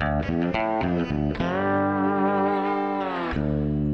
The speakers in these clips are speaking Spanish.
Thank you.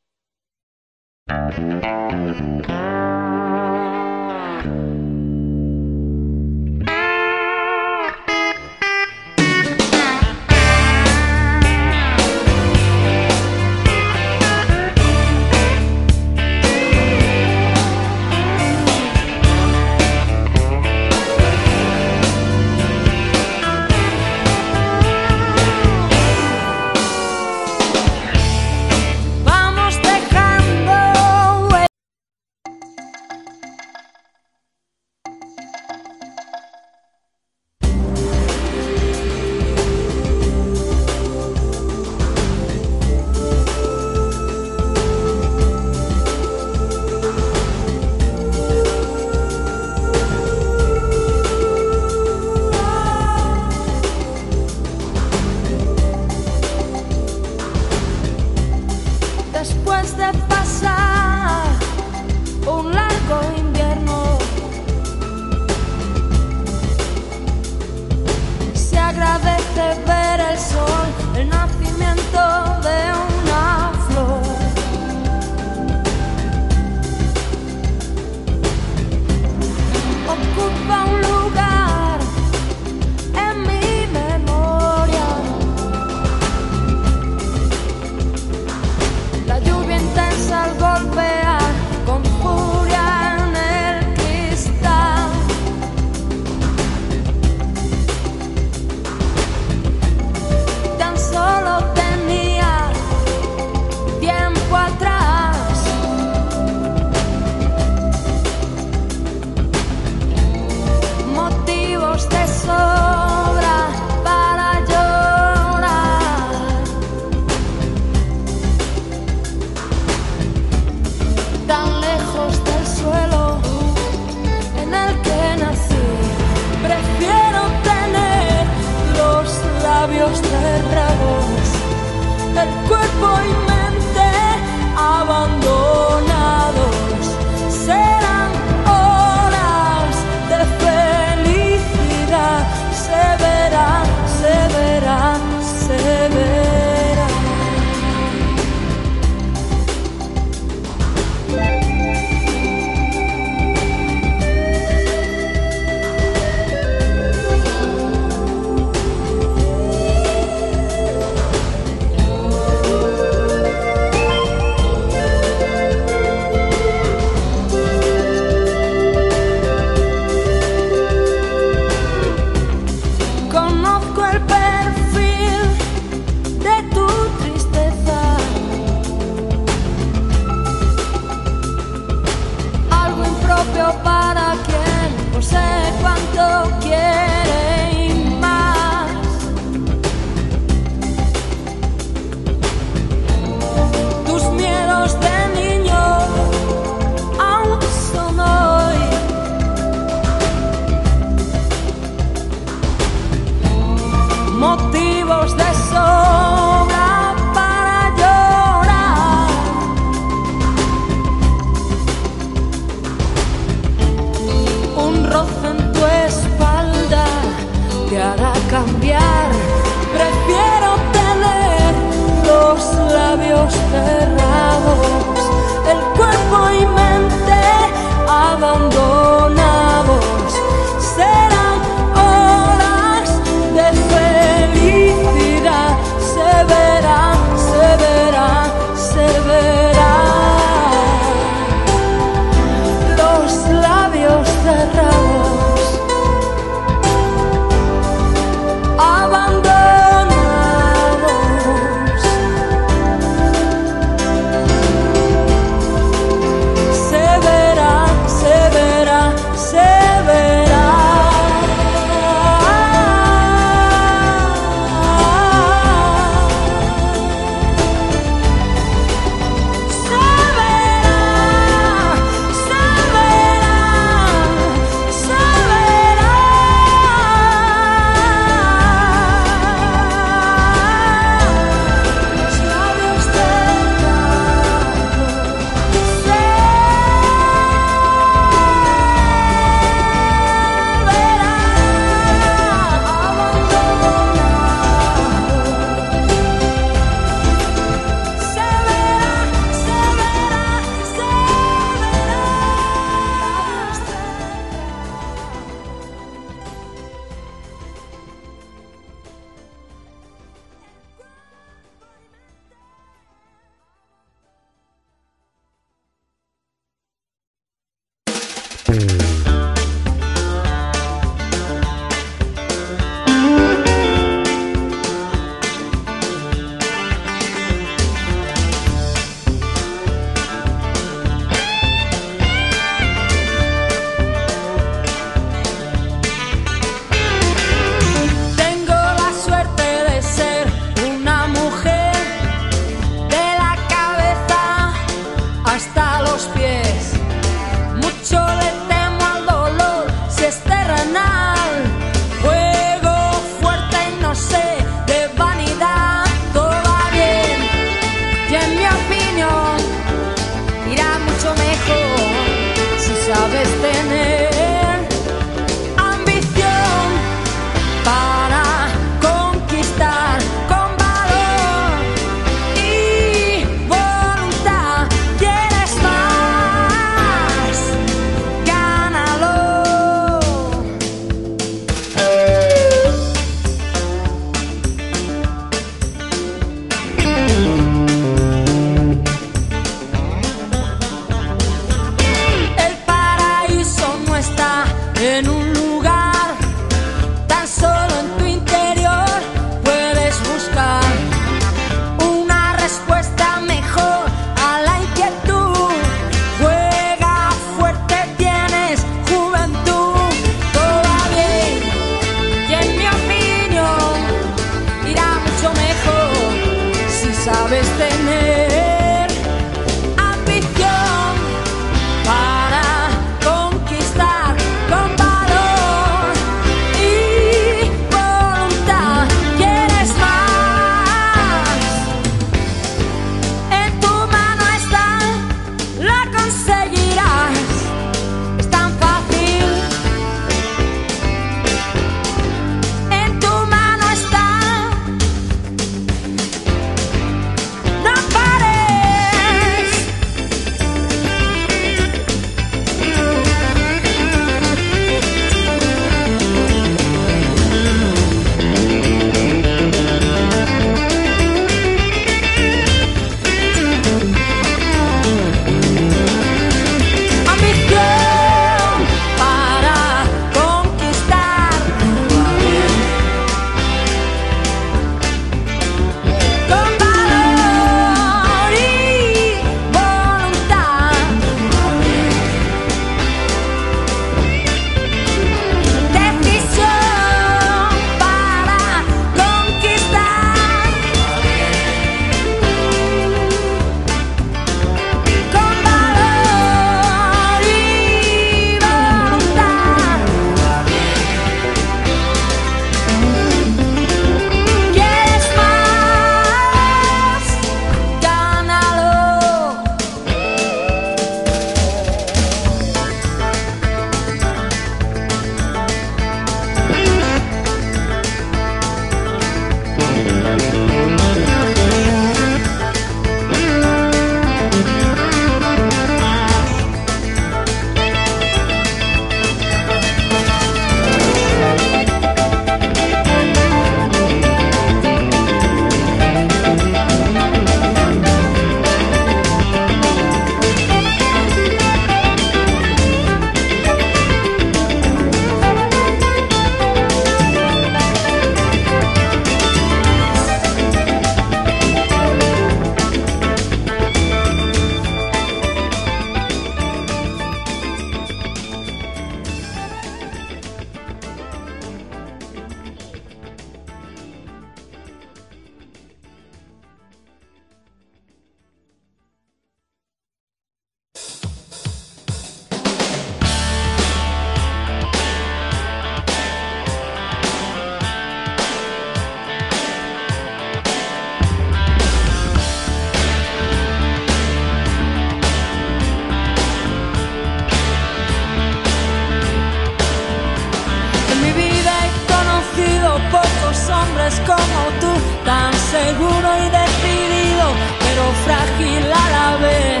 hombres como tú, tan seguro y decidido, pero frágil a la vez.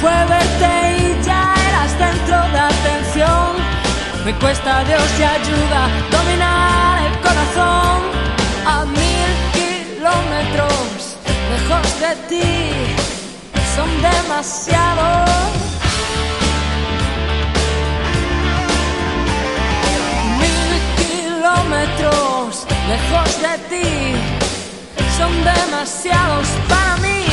Fue verte y ya eras centro de atención. Me cuesta Dios y ayuda dominar el corazón a mil kilómetros lejos de ti. Son demasiados. kilómetros lejos de ti son demasiados para mí.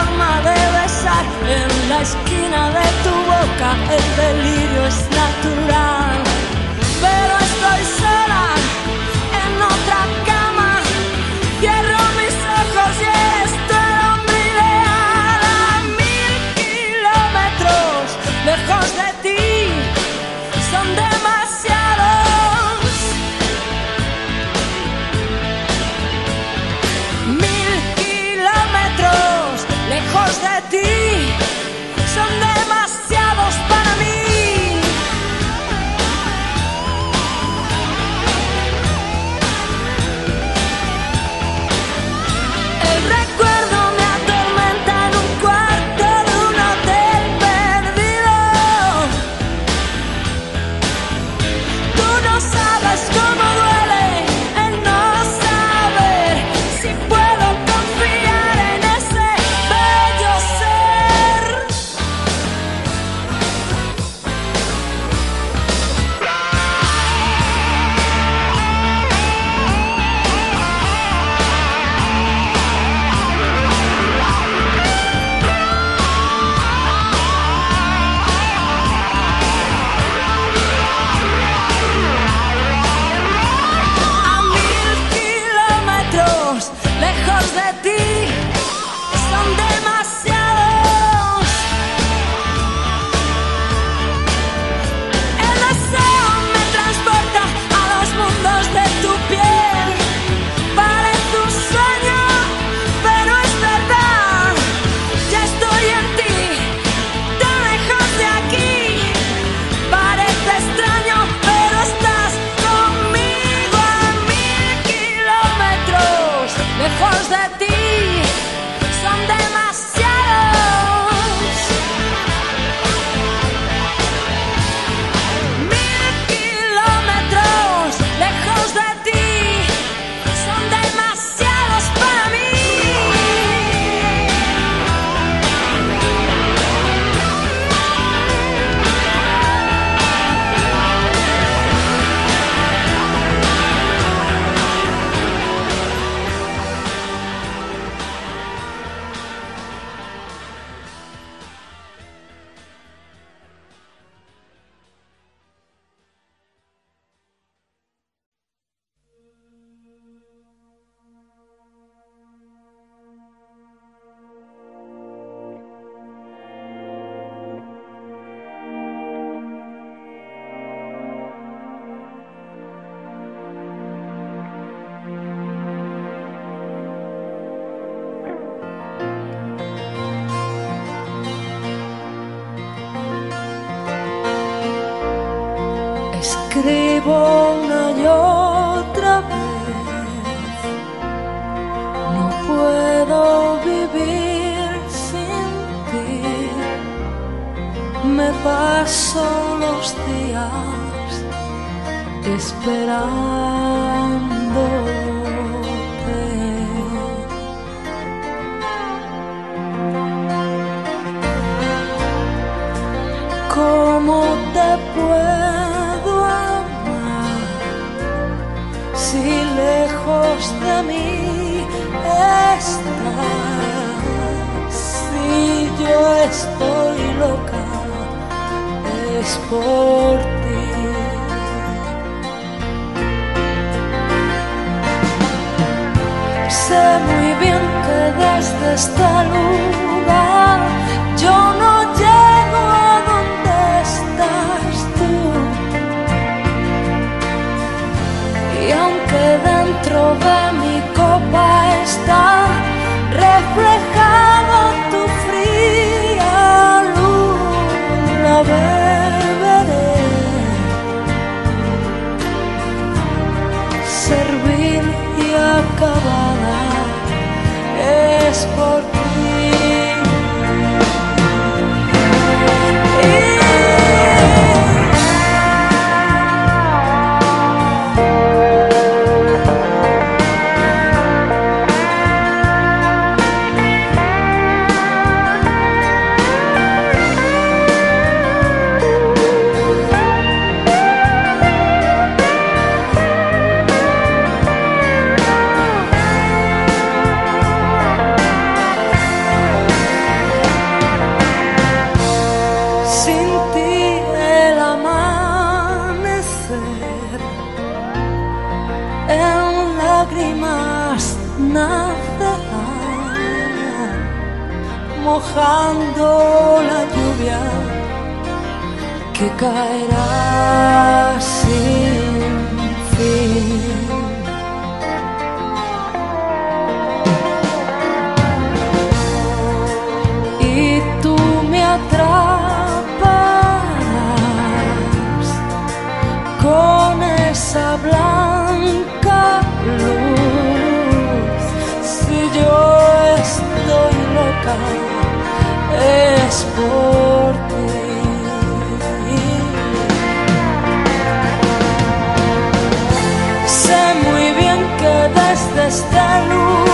forma de besar en la esquina de tu boca, el delirio es natural. Pero escribo una y otra vez. No puedo vivir sin ti. Me paso los días esperando. Lejos de mí estás? Si yo estoy loca, es por ti. Sé muy bien que desde este lugar yo no en lágrimas nacerá, mojando la lluvia que caerá sin fin. y tú me atraparás con esa blanca luz. Si yo estoy loca, es por ti. Sé muy bien que desde lugar yo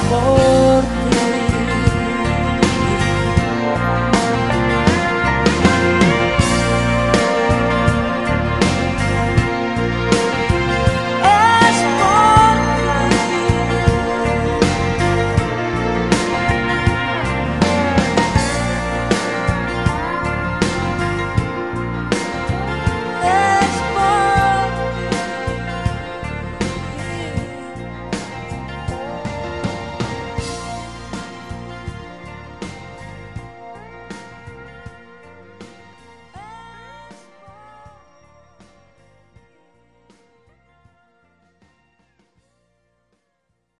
Oh.